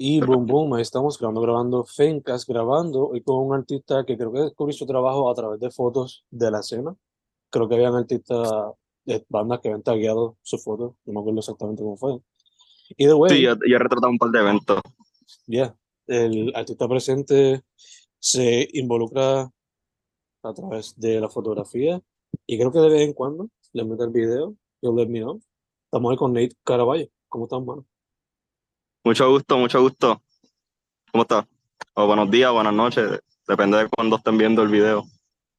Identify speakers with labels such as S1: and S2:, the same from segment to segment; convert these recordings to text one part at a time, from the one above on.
S1: Y boom, boom, ahí estamos grabando, grabando Fencast, grabando y con un artista que creo que descubrí su trabajo a través de fotos de la escena. Creo que habían artistas de bandas que habían tagueado su foto, no me acuerdo exactamente cómo fue. Y de
S2: Sí, yo, yo he retratado un par de eventos.
S1: ya, el artista presente se involucra a través de la fotografía y creo que de vez en cuando le mete el video, yo me know. Estamos ahí con Nate Caraballo. ¿Cómo estás, mano?
S2: Mucho gusto, mucho gusto. ¿Cómo estás? O buenos días, buenas noches, depende de cuándo estén viendo el video.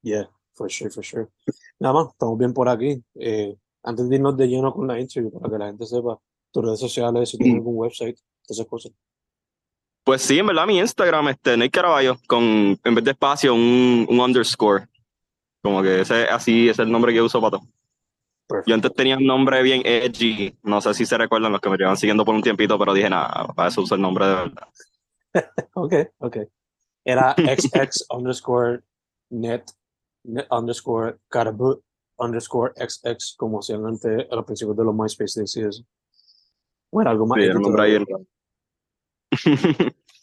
S1: Yeah, for sure, for sure. Nada más, estamos bien por aquí. Eh, antes de irnos de lleno con la interview, para que la gente sepa tus redes sociales, si tienes algún website, esas cosas.
S2: Pues sí, en verdad, mi Instagram, este, Nate Caraballo, con, en vez de espacio, un, un underscore. Como que ese, así es el nombre que uso para todo. Yo antes tenía un nombre bien edgy, no sé si se recuerdan los que me llevan siguiendo por un tiempito, pero dije, nada, para eso uso el nombre de verdad.
S1: ok, ok. Era xx underscore net, net underscore carabut underscore xx, como hacían antes a los principios de los MySpace y eso. Bueno, algo más.
S2: Sí, era un nombre ahí.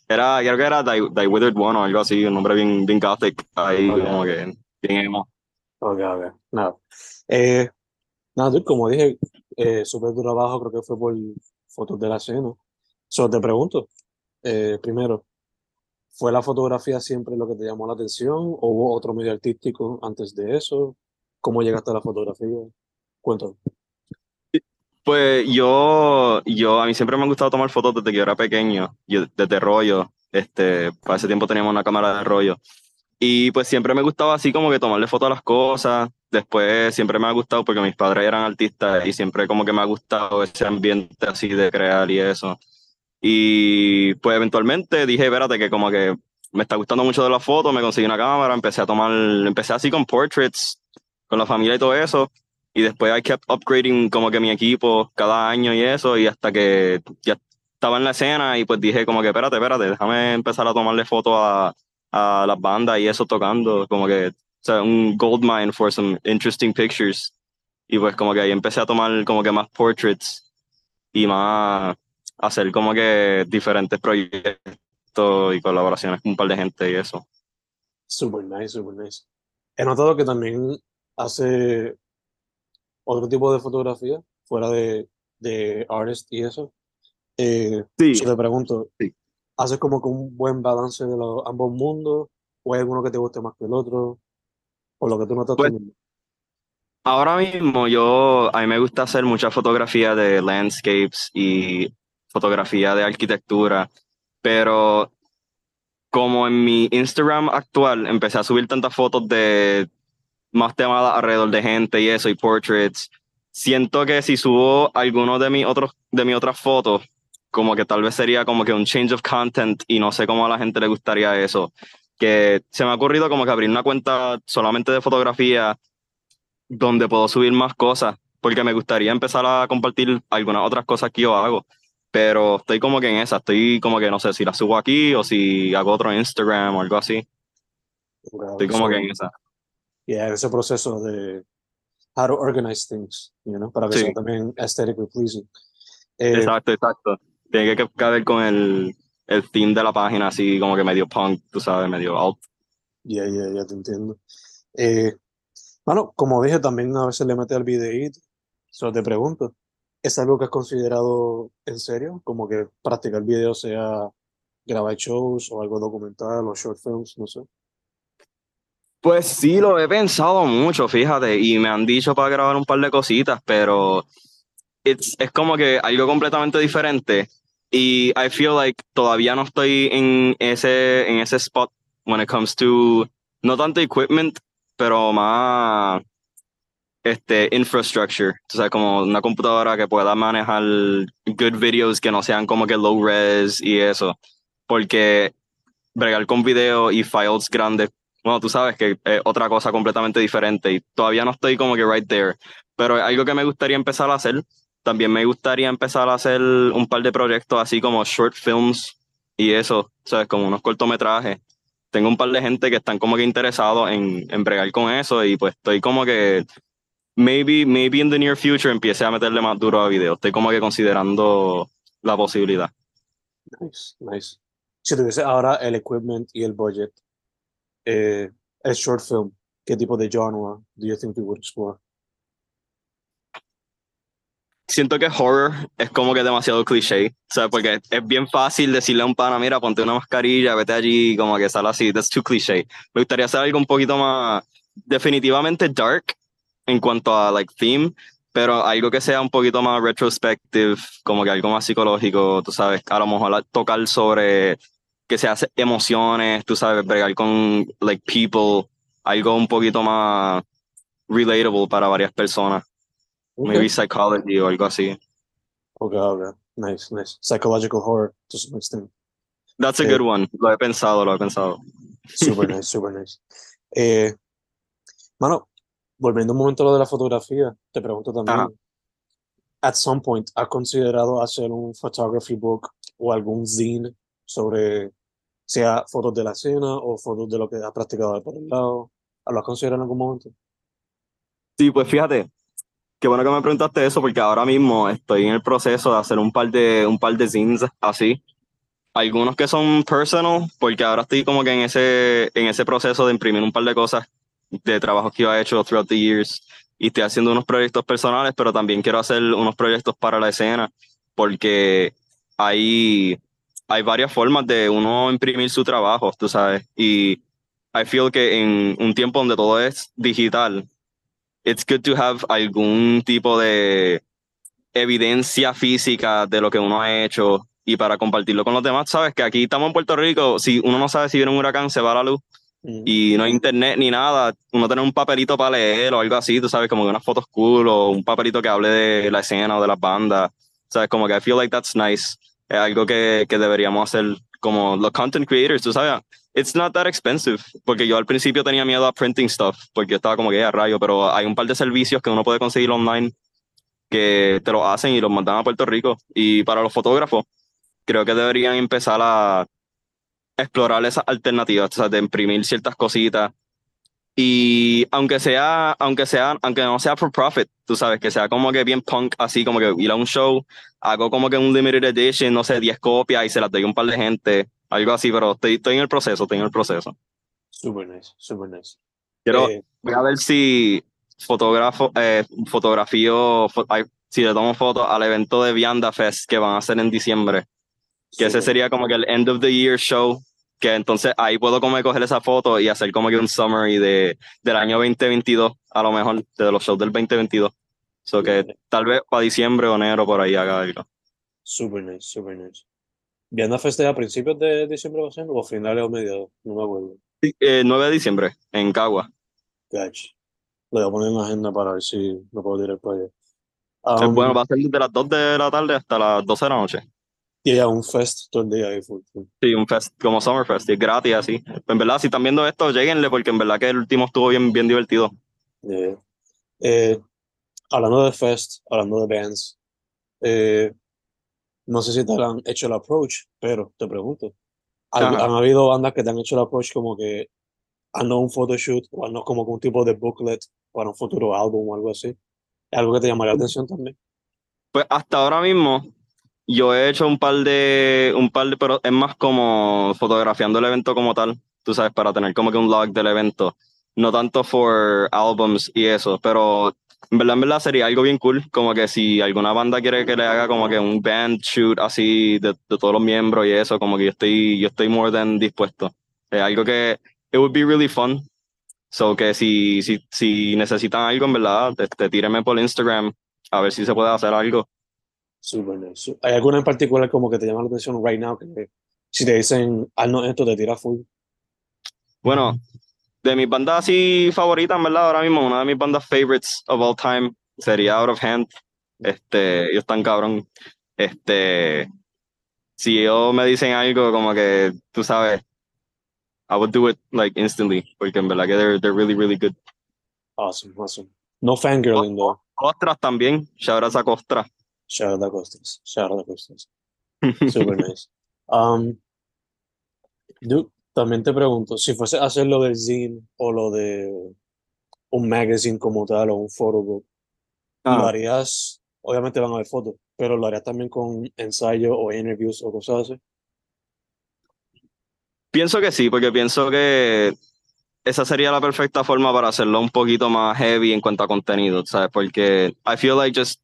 S2: era, creo que era Die, Die, Withered One o algo así, un nombre bien, bien gothic, ahí okay. como que bien emo.
S1: Ok, ok, nada. Eh, Nada, como dije, eh, súper tu trabajo, creo que fue por fotos de la escena. Solo te pregunto, eh, primero, ¿fue la fotografía siempre lo que te llamó la atención o hubo otro medio artístico antes de eso? ¿Cómo llegaste a la fotografía? Cuéntame.
S2: Pues yo, yo, a mí siempre me ha gustado tomar fotos desde que yo era pequeño, desde rollo. Este, para ese tiempo teníamos una cámara de rollo. Y pues siempre me gustaba así como que tomarle fotos a las cosas. Después siempre me ha gustado porque mis padres eran artistas y siempre como que me ha gustado ese ambiente así de crear y eso. Y pues eventualmente dije, espérate, que como que me está gustando mucho de las fotos, me conseguí una cámara, empecé a tomar, empecé así con portraits, con la familia y todo eso. Y después I kept upgrading como que mi equipo cada año y eso, y hasta que ya estaba en la escena y pues dije como que espérate, espérate, déjame empezar a tomarle fotos a, a las bandas y eso tocando, como que, o sea, un gold mine for some interesting pictures. Y pues como que ahí empecé a tomar como que más portraits y más hacer como que diferentes proyectos y colaboraciones con un par de gente y eso.
S1: Super nice, super nice. He notado que también hace otro tipo de fotografía fuera de, de artist y eso. Eh,
S2: sí.
S1: Yo te pregunto,
S2: sí.
S1: ¿Haces como que un buen balance de los ambos mundos? ¿O hay alguno que te guste más que el otro? ¿O lo que tú notas
S2: pues, Ahora mismo yo, a mí me gusta hacer mucha fotografía de landscapes y fotografía de arquitectura, pero como en mi Instagram actual empecé a subir tantas fotos de más temas alrededor de gente y eso, y portraits, siento que si subo algunos de mis otros de mis otras fotos, como que tal vez sería como que un change of content y no sé cómo a la gente le gustaría eso. Que se me ha ocurrido como que abrir una cuenta solamente de fotografía donde puedo subir más cosas, porque me gustaría empezar a compartir algunas otras cosas que yo hago. Pero estoy como que en esa, estoy como que no sé si la subo aquí o si hago otro Instagram o algo así.
S1: Wow,
S2: estoy como
S1: so,
S2: que en esa.
S1: Yeah, ese proceso de how to organize things, you know, para que
S2: Sí.
S1: sea también aesthetically pleasing. Eh,
S2: Exacto, exacto. Tiene que caber con el, el theme de la página, así como que medio punk, tú sabes, medio alt.
S1: Ya, ya, ya te entiendo. Eh, bueno, como dije, también a veces le mete al videíto. Solo te pregunto, ¿es algo que has considerado en serio? Como que practicar video sea grabar shows o algo documental o short films, no sé.
S2: Pues sí, lo he pensado mucho, fíjate, y me han dicho para grabar un par de cositas, pero es como que algo completamente diferente. Y I feel like todavía no estoy en ese, en ese spot when it comes to, no tanto equipment, pero más este, infrastructure. O sea, como una computadora que pueda manejar good videos que no sean como que low res y eso. Porque bregar con video y files grandes, bueno, tú sabes que es otra cosa completamente diferente y todavía no estoy como que right there. Pero es algo que me gustaría empezar a hacer. También me gustaría empezar a hacer un par de proyectos así como short films y eso, ¿sabes? Como unos cortometrajes. Tengo un par de gente que están como que interesados en, en bregar con eso y pues estoy como que maybe, maybe in the near future empiece a meterle más duro a video. Estoy como que considerando la posibilidad.
S1: Nice, nice. Si tuviese ahora el equipment y el budget, eh, el short film, ¿qué tipo de genre do you think you would explore?
S2: Siento que horror es como que demasiado cliché, sea, porque es bien fácil decirle a un pana, mira, ponte una mascarilla, vete allí, como que sale así, that's too cliché. Me gustaría hacer algo un poquito más, definitivamente dark en cuanto a, like, theme, pero algo que sea un poquito más retrospective, como que algo más psicológico, tú sabes, a lo mejor tocar sobre que se hace emociones, tú sabes, bregar con, like, people, algo un poquito más relatable para varias personas. Maybe psychology o algo así.
S1: Okay, okay. Nice, nice. Psychological horror to some extent.
S2: That's a good one. Lo he pensado, lo he pensado.
S1: Super nice, super nice. Eh, mano, volviendo un momento a lo de la fotografía, te pregunto también.
S2: Ajá.
S1: At some point, ¿has considerado hacer un photography book o algún zine sobre, sea fotos de la cena o fotos de lo que has practicado por el lado? ¿Lo has considerado en algún momento?
S2: Sí, pues fíjate, qué bueno que me preguntaste eso porque ahora mismo estoy en el proceso de hacer un par de, un par de zines así. Algunos que son personal, porque ahora estoy como que en ese, en ese proceso de imprimir un par de cosas de trabajos que yo he hecho throughout the years y estoy haciendo unos proyectos personales, pero también quiero hacer unos proyectos para la escena porque hay, hay varias formas de uno imprimir su trabajo, tú sabes, y I feel que en un tiempo donde todo es digital, it's good to have algún tipo de evidencia física de lo que uno ha hecho y para compartirlo con los demás, sabes que aquí estamos en Puerto Rico, si uno no sabe si viene un huracán, se va la luz
S1: Mm.
S2: y no hay internet ni nada, uno tiene un papelito para leer o algo así, tú sabes, como que unas fotos cool o un papelito que hable de la escena o de las bandas, sabes, como que I feel like that's nice, es algo que, que deberíamos hacer como los content creators, tú sabes, it's not that expensive, porque yo al principio tenía miedo a printing stuff, porque yo estaba como que a rayo, pero hay un par de servicios que uno puede conseguir online que te lo hacen y los mandan a Puerto Rico, y para los fotógrafos, creo que deberían empezar a explorar esas alternativas, o sea, de imprimir ciertas cositas. Y aunque sea, aunque sea, aunque no sea for profit, tú sabes, que sea como que bien punk, así como que ir a un show, hago como que un limited edition, no sé, 10 copias y se las doy a un par de gente, algo así, pero estoy, estoy en el proceso, estoy en el proceso.
S1: Super nice, super nice.
S2: Quiero,
S1: Eh,
S2: voy a ver si fotógrafo, eh, fotografío, fo- ay, si le tomo fotos al evento de Vianda Fest que van a hacer en diciembre, que ese
S1: super.
S2: sería como que el end of the year show, que entonces ahí puedo como coger esa foto y hacer como que un summary de, del año 2022, a lo mejor, de los shows del 2022. So que tal vez para diciembre o enero por ahí haga algo.
S1: Super nice, super nice. ¿Vianda Feste a principios de diciembre va a ser o a finales o mediados? No me acuerdo.
S2: Sí, eh, 9 de diciembre, en Cagua.
S1: Gotcha. Lo voy a poner en la agenda para ver si lo puedo tirar para allá. Um,
S2: bueno, va a ser desde las 2 de la tarde hasta las 12 de la noche.
S1: Y ya un fest todo el día ahí.
S2: Sí, un fest como Summerfest, y es gratis así. En verdad, si están viendo esto, lleguenle, porque en verdad que el último estuvo bien, bien divertido.
S1: Yeah. Eh, hablando de fest, hablando de bands, eh, no sé si te han hecho el approach, pero te pregunto. ¿Han, han habido bandas que te han hecho el approach como que haznos un photoshoot o haznos como que un tipo de booklet para un futuro álbum o algo así? ¿Es algo que te llamaría la atención también?
S2: Pues hasta ahora mismo, yo he hecho un par de, un par de, pero es más como fotografiando el evento como tal, tú sabes, para tener como que un log del evento. No tanto for albums y eso, pero en verdad, en verdad sería algo bien cool, como que si alguna banda quiere que le haga como que un band shoot así de, de todos los miembros y eso, como que yo estoy, yo estoy more than dispuesto. Es algo que it would be really fun. So que si, si, si necesitan algo, en verdad, este, tírenme por Instagram a ver si se puede hacer algo.
S1: Super nice. ¿Hay alguna en particular como que te llama la atención right now? Que si te dicen, haznos esto, te tira full.
S2: Bueno, de mis bandas así favoritas, verdad, ahora mismo, una de mis bandas favorites of all time sería Out of Hand. Este, ellos están cabrón. Este, si ellos me dicen algo como que, tú sabes, I would do it like instantly, porque en verdad que they're, they're really, really good.
S1: Awesome, awesome. No fangirling though.
S2: Costras también, shout out a Costra.
S1: Shout out a Costas. Shout out a Costas. Super nice. Um, dude, también te pregunto, si fuese a hacer lo del zine o lo de un magazine como tal o un photobook, ¿lo
S2: Ah,
S1: harías? Obviamente van a ver fotos, pero lo harías también con ensayo o interviews o cosas así.
S2: Pienso que sí, porque pienso que esa sería la perfecta forma para hacerlo un poquito más heavy en cuanto a contenido, ¿sabes? Porque I feel like just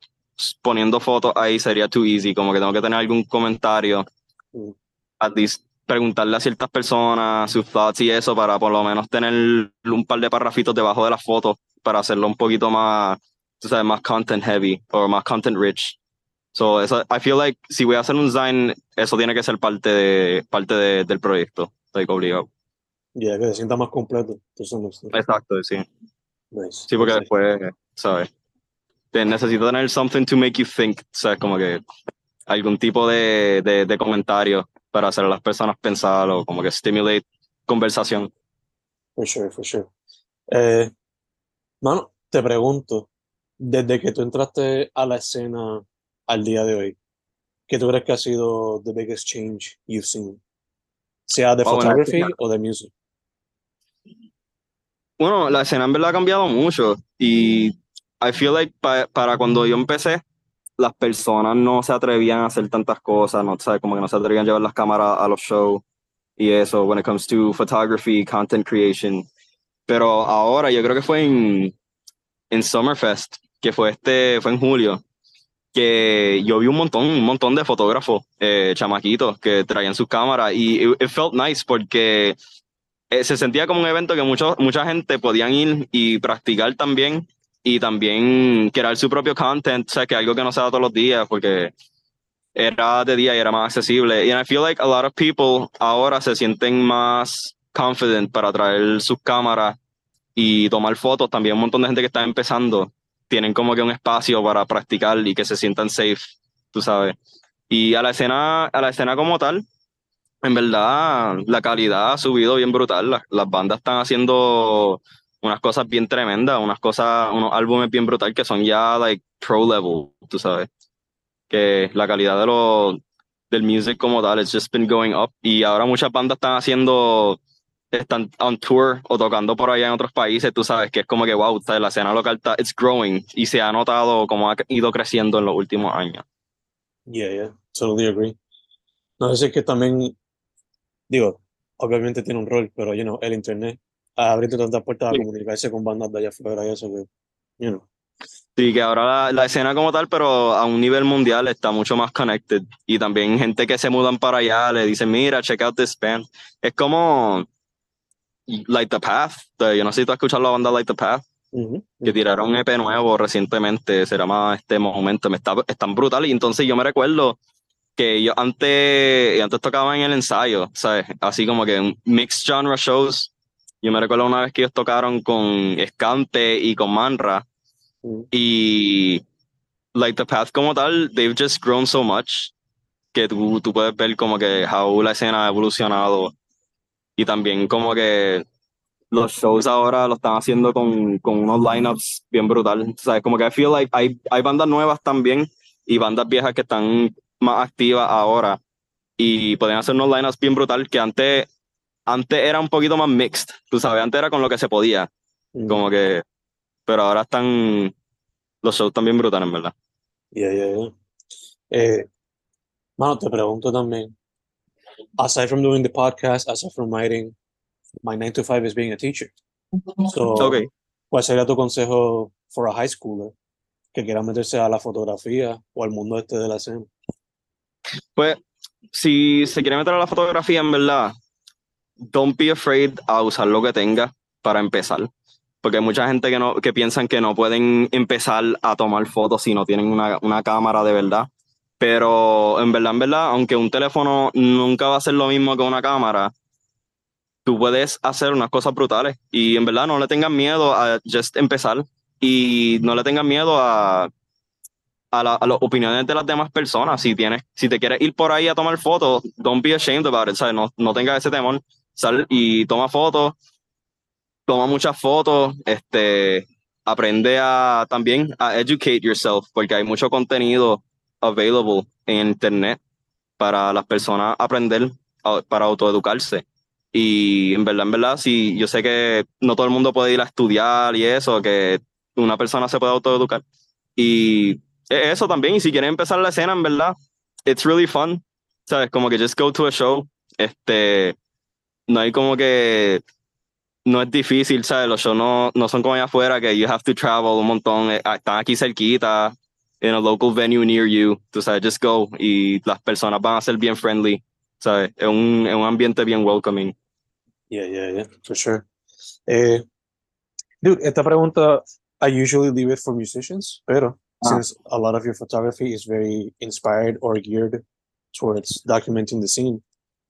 S2: poniendo fotos ahí sería too easy, como que tengo que tener algún comentario,
S1: Mm.
S2: at least preguntarle a ciertas personas sus thoughts y eso para por lo menos tener un par de parrafitos debajo de las fotos para hacerlo un poquito más, tú sabes, más content heavy o más content rich. So, eso, I feel like si voy a hacer un design, eso tiene que ser parte de parte de- del proyecto, like obligado.
S1: Ya, que se sienta más completo. Entonces.
S2: Exacto, sí.
S1: Nice.
S2: Sí, porque
S1: Nice.
S2: después, ¿sabes? Te necesito tener something to make you think, ¿sabes? Como que algún tipo de, de, de comentario para hacer a las personas pensar o como que stimulate conversación.
S1: For sure, for sure. Eh, mano, te pregunto, desde que tú entraste a la escena al día de hoy, ¿qué tú crees que ha sido the biggest change you've seen? Sea de
S2: la
S1: photography o de music.
S2: Bueno, la escena en verdad ha cambiado mucho y I feel like pa- para cuando yo empecé, las personas no se atrevían a hacer tantas cosas, no sabes, como que no se atrevían a llevar las cámaras a los shows y eso, when it comes to photography, content creation. Pero ahora yo creo que fue en, en Summerfest, que fue este, fue en julio, que yo vi un montón, un montón de fotógrafos, eh, chamaquitos, que traían sus cámaras y it, it felt nice porque eh, se sentía como un evento que mucho, mucha gente podían ir y practicar también y también crear su propio content, o sea, que algo que no se da todos los días porque era de día y era más accesible. Y I feel like a lot of people ahora se sienten más confident para traer sus cámaras y tomar fotos. También un montón de gente que está empezando tienen como que un espacio para practicar y que se sientan safe, tú sabes. Y a la escena, a la escena como tal, en verdad, la calidad ha subido bien brutal. Las, las bandas están haciendo unas cosas bien tremendas, unas cosas, unos álbumes bien brutal que son ya like pro level, tú sabes. Que la calidad de los del music como tal, it's just been going up. Y ahora muchas bandas están haciendo, están on tour o tocando por allá en otros países, tú sabes, que es como que wow, la escena local está, it's growing y se ha notado como ha ido creciendo en los últimos años.
S1: Yeah, yeah, totally agree. No sé si es que también, digo, obviamente tiene un rol, pero, you know, el internet abierto tantas puertas a
S2: Sí.
S1: comunicarse con bandas de allá afuera y eso que, you know.
S2: Sí, que ahora la, la escena como tal, pero a un nivel mundial está mucho más connected. Y también gente que se mudan para allá le dicen, mira, check out this band. Es como Light the Path. Yo no sé si tú has escuchado la banda Light the Path,
S1: Ujú,
S2: que tiraron un EP nuevo recientemente, se llama este momento, me está, es tan brutal. Y entonces yo me recuerdo que yo antes, antes tocaba en el ensayo, ¿sabes? Así como que mixed genre shows. Yo me recuerdo una vez que ellos tocaron con Escante y con Manra.
S1: ujú.
S2: Y like the path como tal, they've just grown so much que tú, tú puedes ver como que how la escena ha evolucionado y también como que los shows ahora lo están haciendo con, con unos lineups bien brutal. ¿Sabes? Como que I feel like hay, hay bandas nuevas también y bandas viejas que están más activas ahora y pueden hacer unos lineups bien brutal que antes, antes era un poquito más mixed, tú sabes, antes era con lo que se podía,
S1: Ujú.
S2: como que, pero ahora están, los shows también brutales, en verdad.
S1: Yeah, yeah, yeah. Eh, mano, te pregunto también, aside from doing the podcast, aside from writing, my 9 to 5 is being a teacher. So,
S2: Ok.
S1: ¿cuál sería tu consejo for a high schooler que quiera meterse a la fotografía o al mundo este de la escena?
S2: Pues, si se quiere meter a la fotografía, en verdad, don't be afraid a usar lo que tenga para empezar. Porque hay mucha gente que, no, que piensan que no pueden empezar a tomar fotos si no tienen una, una cámara de verdad. Pero en verdad, en verdad, aunque un teléfono nunca va a ser lo mismo que una cámara, tú puedes hacer unas cosas brutales. Y en verdad, no le tengan miedo a just empezar. Y no le tengan miedo a, a, la- a las opiniones de las demás personas. Si tienes, si te quieres ir por ahí a tomar fotos, don't be ashamed about it, ¿sabes? No, no tengas ese temor. Sal y toma fotos, toma muchas fotos, este, aprende a también a educate yourself, porque hay mucho contenido available en internet para las personas aprender, para autoeducarse. Y en verdad, en verdad, sí, yo sé que no todo el mundo puede ir a estudiar y eso, que una persona se puede autoeducar. Y eso también, y si quieren empezar la escena, en verdad, it's really fun. ¿Sabes? Como que just go to a show, este, no hay como que, no es difícil, ¿sabes? Los shows no, no son como allá afuera, que you have to travel un montón, eh, ah, están aquí cerquita, en a local venue near you, tú sabes, just go, y las personas van a ser bien friendly, ¿sabes? Es un, es un ambiente bien welcoming.
S1: Yeah, yeah, yeah, for sure. Eh, dude, esta pregunta, I usually leave it for musicians, pero
S2: Ah.
S1: since a lot of your photography is very inspired or geared towards documenting the scene,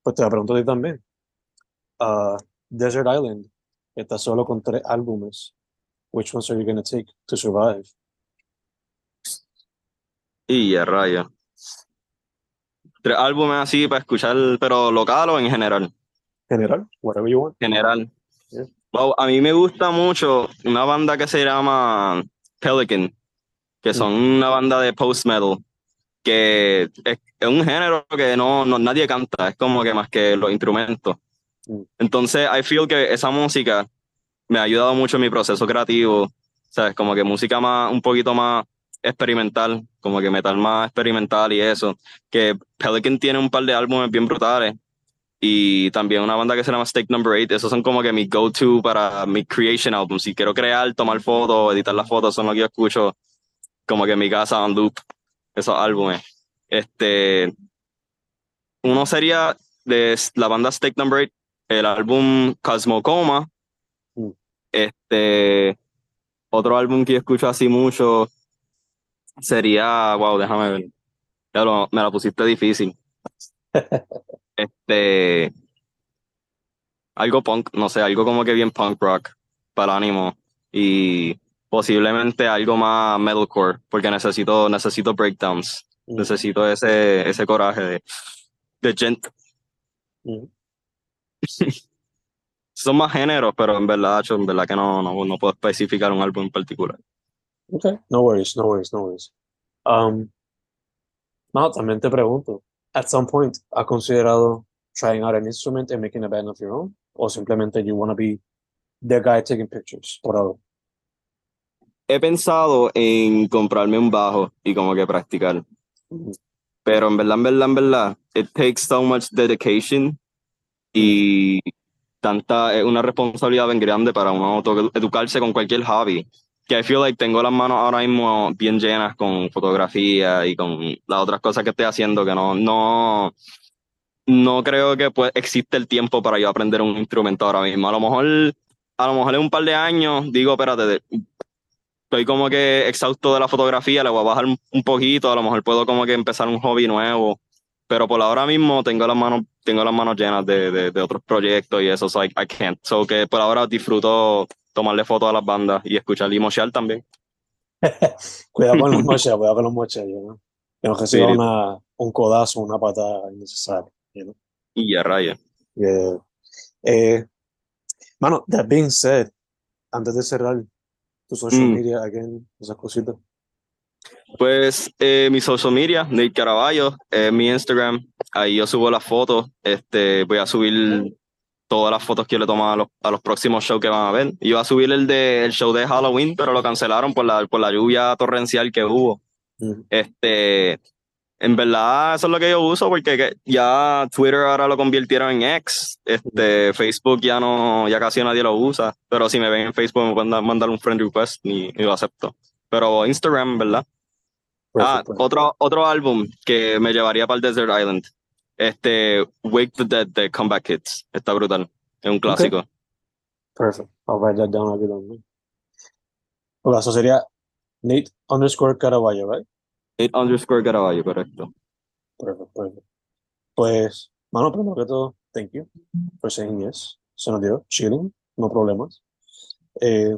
S1: pues te la pregunto a ti también. Uh, Desert Island, está solo con tres álbumes. Which ones are you going to take to survive?
S2: Y a raya. Tres álbumes así para escuchar, pero local o en general.
S1: General, whatever you want.
S2: General.
S1: Yeah.
S2: Wow, a mí me gusta mucho una banda que se llama Pelican, que son una banda de post metal, que es, es un género que no, no nadie canta, es como que más que los instrumentos.
S1: Mm.
S2: Entonces, I feel que esa música me ha ayudado mucho en mi proceso creativo, ¿sabes? Como que música más, un poquito más experimental, como que metal más experimental y eso. Que Pelican tiene un par de álbumes bien brutales y también una banda que se llama Stake Number 8. Esos son como que mi go-to para mi creation album. Si quiero crear, tomar fotos, editar las fotos, son lo que yo escucho como que en mi casa on loop, esos álbumes. Este, uno sería de la banda Stake Number 8, el álbum Cosmocoma.
S1: Mm.
S2: Este, otro álbum que yo escucho así mucho sería, wow, déjame ver. Ya lo- me la pusiste difícil. Este, algo punk, no sé, algo como que bien punk rock para ánimo y posiblemente algo más metalcore porque necesito necesito breakdowns,
S1: Mm.
S2: necesito ese ese coraje de de gent.
S1: Mm.
S2: Son más géneros, pero en verdad, en verdad que no, no, no puedo especificar un álbum en particular.
S1: Okay, no worries, no worries, no worries. Um, no, también te pregunto, at some point, ¿has considerado trying out an instrument and making a band of your own? ¿O simplemente you want to be the guy taking pictures por ahora?
S2: He pensado en comprarme un bajo y como que practicar.
S1: Mm.
S2: Pero en verdad, en verdad, en verdad, it takes so much dedication y tanta, es una responsabilidad bien grande para uno educarse con cualquier hobby. Que I feel like tengo las manos ahora mismo bien llenas con fotografía y con las otras cosas que estoy haciendo que no, no, no creo que pues, existe el tiempo para yo aprender un instrumento ahora mismo. A lo mejor, a lo mejor en un par de años digo, espérate, estoy como que exhausto de la fotografía, le voy a bajar un poquito, a lo mejor puedo como que empezar un hobby nuevo, pero por ahora mismo tengo las manos, tengo las manos llenas de, de, de otros proyectos y eso, so I, I can't. So que por ahora disfruto tomarle fotos a las bandas y escuchar y mochear también.
S1: Cuidado con los mochas, cuidado con los mochas, you know? Que no reciba
S2: Sí.
S1: una, un codazo, una patada innecesaria, know?
S2: Y ya raya.
S1: Yeah. Eh, mano, that being said, antes de cerrar tu social
S2: Mm.
S1: media, again, esas cositas.
S2: Pues eh, mi social media, Nate Caraballo, eh, mi Instagram, ahí yo subo las fotos, este, voy a subir todas las fotos que yo le tomo a los, a los próximos shows que van a ver. Iba a subir el de el show de Halloween, pero lo cancelaron por la, por la lluvia torrencial que hubo.
S1: Mm.
S2: Este, en verdad, eso es lo que yo uso, porque que- ya Twitter ahora lo convirtieron en X, este, Facebook ya no, ya casi nadie lo usa, pero si me ven en Facebook me pueden dar- mandar un friend request y, y lo acepto. Pero Instagram, ¿verdad? Ah, otro, otro álbum que me llevaría para el Desert Island. Este, Wake the Dead de Comeback Kids. Está brutal. Es un clásico.
S1: Perfect. I'll write that down aquí también. Ok, eso sería Nate underscore Caraballo, right?
S2: Eight underscore Caraballo, correcto.
S1: Perfect, perfect. Pues, mano, primero que todo, thank you for saying yes. Se nos dio, chilling, no problemas. Eh,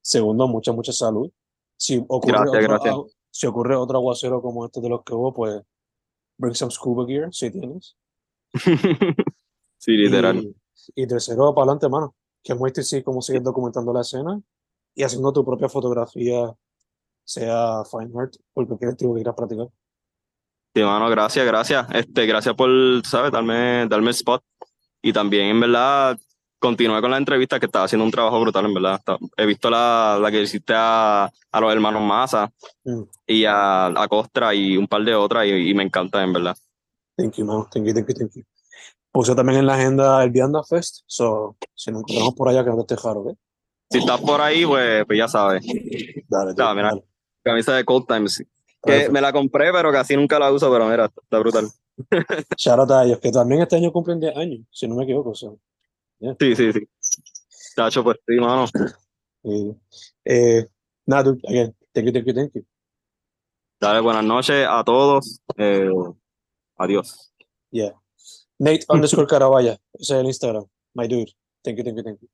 S1: segundo, mucha, mucha salud. Si ocurre,
S2: Gracias,
S1: otro,
S2: gracias.
S1: agu- si ocurre otro aguacero como este de los que hubo, pues bring some scuba gear si tienes.
S2: sí, literal.
S1: Y, y tercero, para adelante, mano. Que muestres sí cómo sigues documentando la escena y haciendo tu propia fotografía, sea fine art o cualquier estilo que quieras practicar.
S2: Sí, mano, gracias, gracias. Este, gracias por, ¿sabes? Darme, darme el spot. Y también, en verdad, continué con la entrevista que estaba haciendo un trabajo brutal, en verdad. He visto la, la que hiciste a, a los hermanos Massa
S1: Mm.
S2: y a, a Costra y un par de otras y, y me encanta, en verdad.
S1: Thank you, man. Thank you, thank you, thank you. puse también en la agenda el Vianda Fest. So, si nos encontramos por allá, que no te dejar, ¿ok?
S2: Si estás por ahí, pues, pues ya sabes.
S1: Dale,
S2: Ya, mira.
S1: dale.
S2: Camisa de Cold Times. Que me la compré, pero casi nunca la uso, pero mira, está brutal.
S1: Shout out a ellos, que también este año cumplen 10 años, si no me equivoco. so,
S2: Sí, sí, sí. Tacho, pues sí, mano.
S1: y, eh, nada, dude, again, thank you, thank you, thank you.
S2: Dale, buenas noches a todos. Eh, adiós.
S1: Yeah. Nate underscore Caravalla, ese es el Instagram. My dude. Thank you, thank you, thank you.